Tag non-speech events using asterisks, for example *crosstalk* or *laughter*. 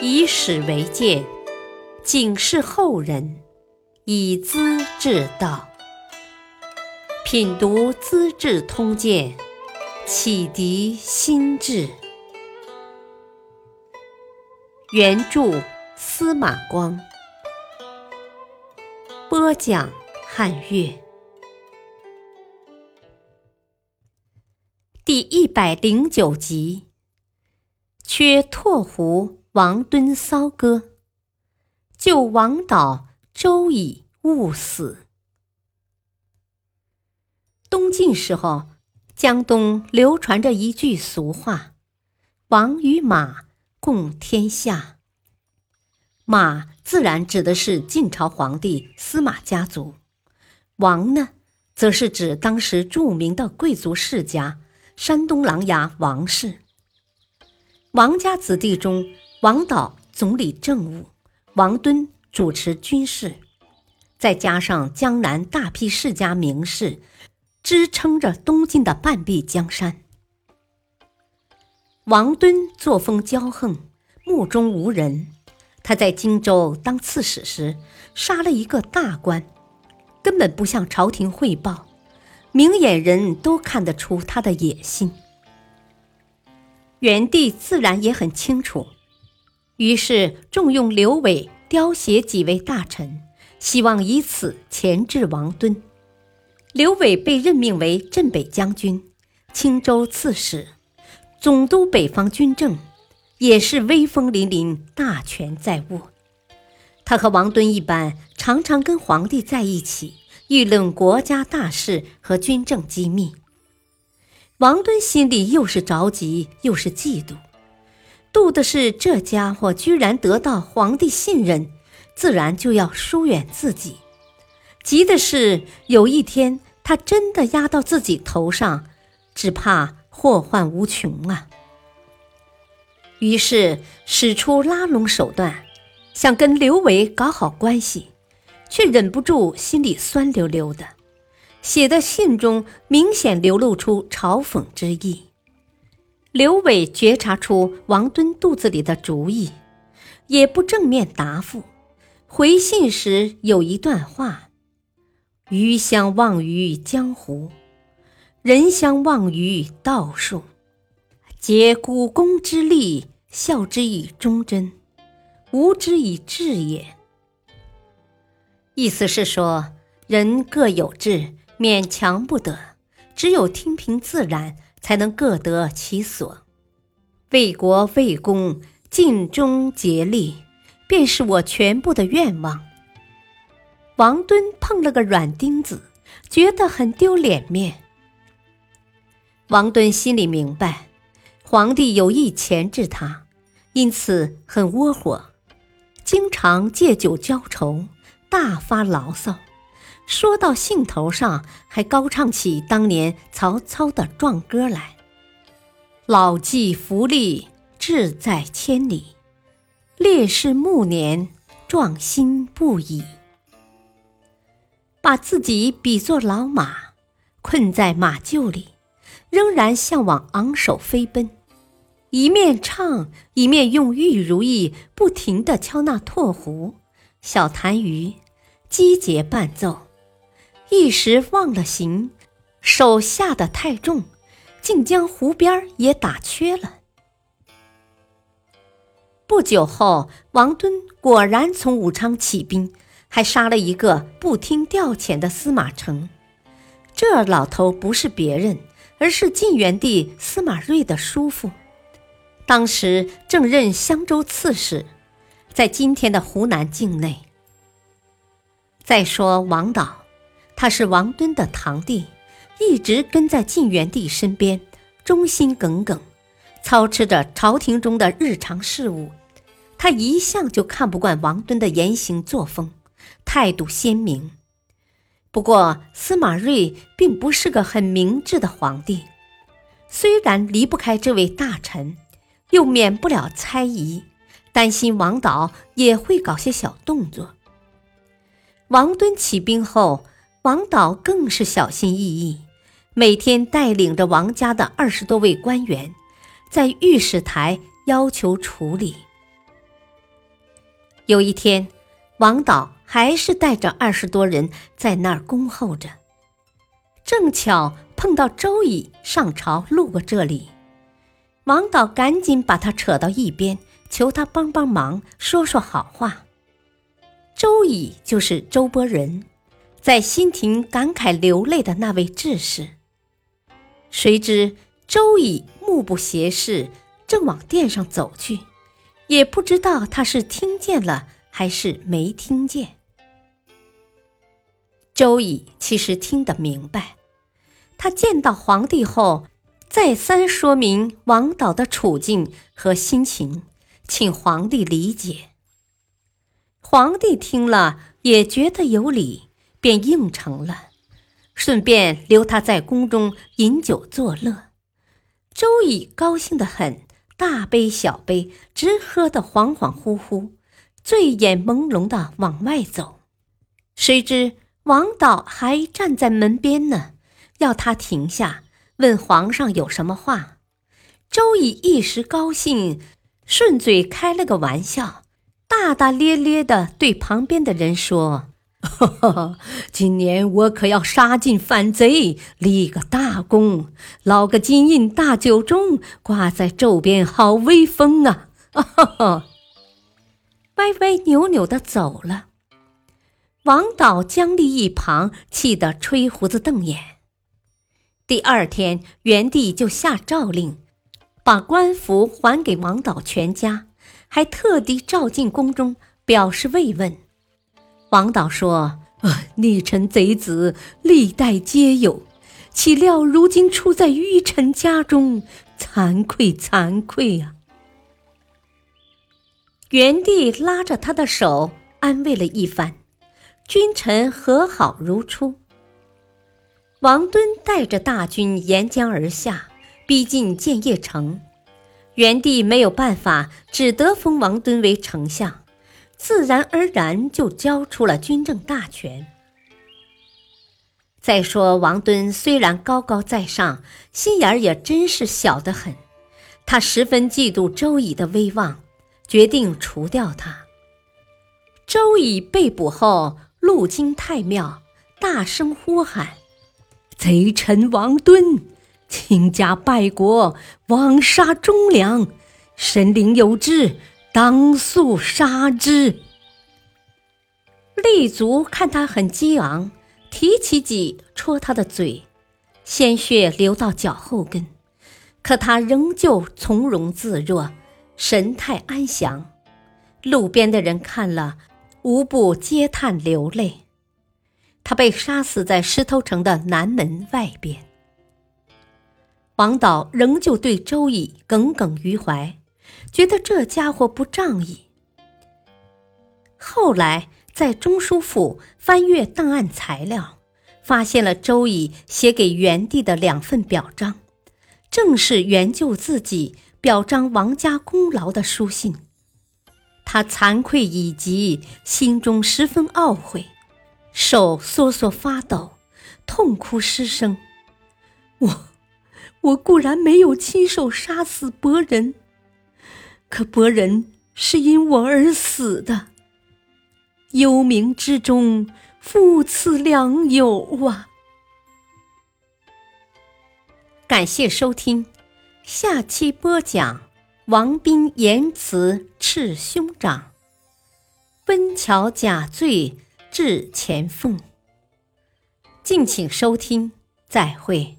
以史为鉴，警示后人，以资治道。品读《资治通鉴》，启迪心智。原著司马光，播讲汉乐。第一百零九集，缺拓湖王敦骚歌，救王导周乙误死。东晋时候，江东流传着一句俗话：“王与马共天下。”马自然指的是晋朝皇帝司马家族，王呢，则是指当时著名的贵族世家山东琅琊王氏。王家子弟中，王导总理政务，王敦主持军事，再加上江南大批世家名士。支撑着东晋的半壁江山。王敦作风骄横，目中无人。他在荆州当刺史时，杀了一个大官，根本不向朝廷汇报，明眼人都看得出他的野心。元帝自然也很清楚，于是重用刘伟雕写几位大臣，希望以此钳制王敦。刘伟被任命为镇北将军、青州刺史，总督北方军政，也是威风凛凛、大权在握。他和王敦一般，常常跟皇帝在一起议论国家大事和军政机密。王敦心里又是着急又是嫉妒，妒的是这家伙居然得到皇帝信任，自然就要疏远自己。急的是，有一天他真的压到自己头上，只怕祸患无穷啊！于是使出拉拢手段，想跟刘伟搞好关系，却忍不住心里酸溜溜的。写的信中明显流露出嘲讽之意。刘伟觉察出王敦肚子里的主意，也不正面答复，回信时有一段话。鱼相忘于江湖，人相忘于道术。竭股肱之力，效之以忠贞，无之以智也。意思是说，人各有志，勉强不得，只有听凭自然，才能各得其所。为国为公，尽忠竭力，便是我全部的愿望。王敦碰了个软钉子，觉得很丢脸面。王敦心里明白，皇帝有意钳制他，因此很窝火，经常借酒浇愁，大发牢骚。说到兴头上，还高唱起当年曹操的壮歌来：“老骥伏枥，志在千里；烈士暮年，壮心不已。”把自己比作老马，困在马厩里，仍然向往昂首飞奔，一面唱，一面用玉如意不停地敲那拓壶、小痰盂，击节伴奏，一时忘了形，手下得太重，竟将湖边也打缺了。不久后，王敦果然从武昌起兵。还杀了一个不听调遣的司马承，这老头不是别人，而是晋元帝司马睿的叔父，当时正任襄州刺史，在今天的湖南境内。再说王导，他是王敦的堂弟，一直跟在晋元帝身边，忠心耿耿，操持着朝廷中的日常事务。他一向就看不惯王敦的言行作风。态度鲜明，不过司马睿并不是个很明智的皇帝，虽然离不开这位大臣，又免不了猜疑，担心王导也会搞些小动作。王敦起兵后，王导更是小心翼翼，每天带领着王家的二十多位官员，在御史台要求处理。有一天，王导还是带着二十多人在那儿恭候着，正巧碰到周乙上朝路过这里，王导赶紧把他扯到一边，求他帮帮忙，说说好话。周乙就是周伯仁，在新亭感慨流泪的那位志士。谁知周乙目不斜视，正往殿上走去。也不知道他是听见了还是没听见。周乙其实听得明白，他见到皇帝后，再三说明王导的处境和心情，请皇帝理解。皇帝听了也觉得有理，便应承了，顺便留他在宫中饮酒作乐。周乙高兴得很。大杯小杯，直喝得恍恍惚惚，醉眼朦胧的往外走。谁知王导还站在门边呢，要他停下，问皇上有什么话。周乙一时高兴，顺嘴开了个玩笑，大大咧咧的对旁边的人说。*laughs* 今年我可要杀尽反贼，立个大功，捞个金印大酒盅挂在周边，好威风啊！哈 *laughs* 哈歪歪扭扭的走了。王导僵立一旁，气得吹胡子瞪眼。第二天，元帝就下诏令，把官服还给王导全家，还特地召进宫中，表示慰问。王导说：“啊，逆臣贼子历代皆有，岂料如今出在愚臣家中，惭愧惭愧啊！”元帝拉着他的手安慰了一番，君臣和好如初。王敦带着大军沿江而下，逼近建业城，元帝没有办法，只得封王敦为丞相。自然而然就交出了军政大权。再说王敦虽然高高在上，心眼儿也真是小得很。他十分嫉妒周乙的威望，决定除掉他。周乙被捕后，路经太庙，大声呼喊：“贼臣王敦，倾家败国，枉杀忠良，神灵有知。”当速杀之！立足看他很激昂，提起戟戳他的嘴，鲜血流到脚后跟，可他仍旧从容自若，神态安详。路边的人看了，无不嗟叹流泪。他被杀死在石头城的南门外边。王导仍旧对周乙耿耿于怀。觉得这家伙不仗义。后来在中书府翻阅档案材料，发现了周乙写给元帝的两份表彰，正是援救自己、表彰王家功劳的书信。他惭愧已极，心中十分懊悔，手缩缩发抖，痛哭失声：“我，我固然没有亲手杀死伯仁。”可伯仁是因我而死的，幽冥之中，父赐良友啊！感谢收听，下期播讲王斌言辞斥兄长，温峤假醉致前凤。敬请收听，再会。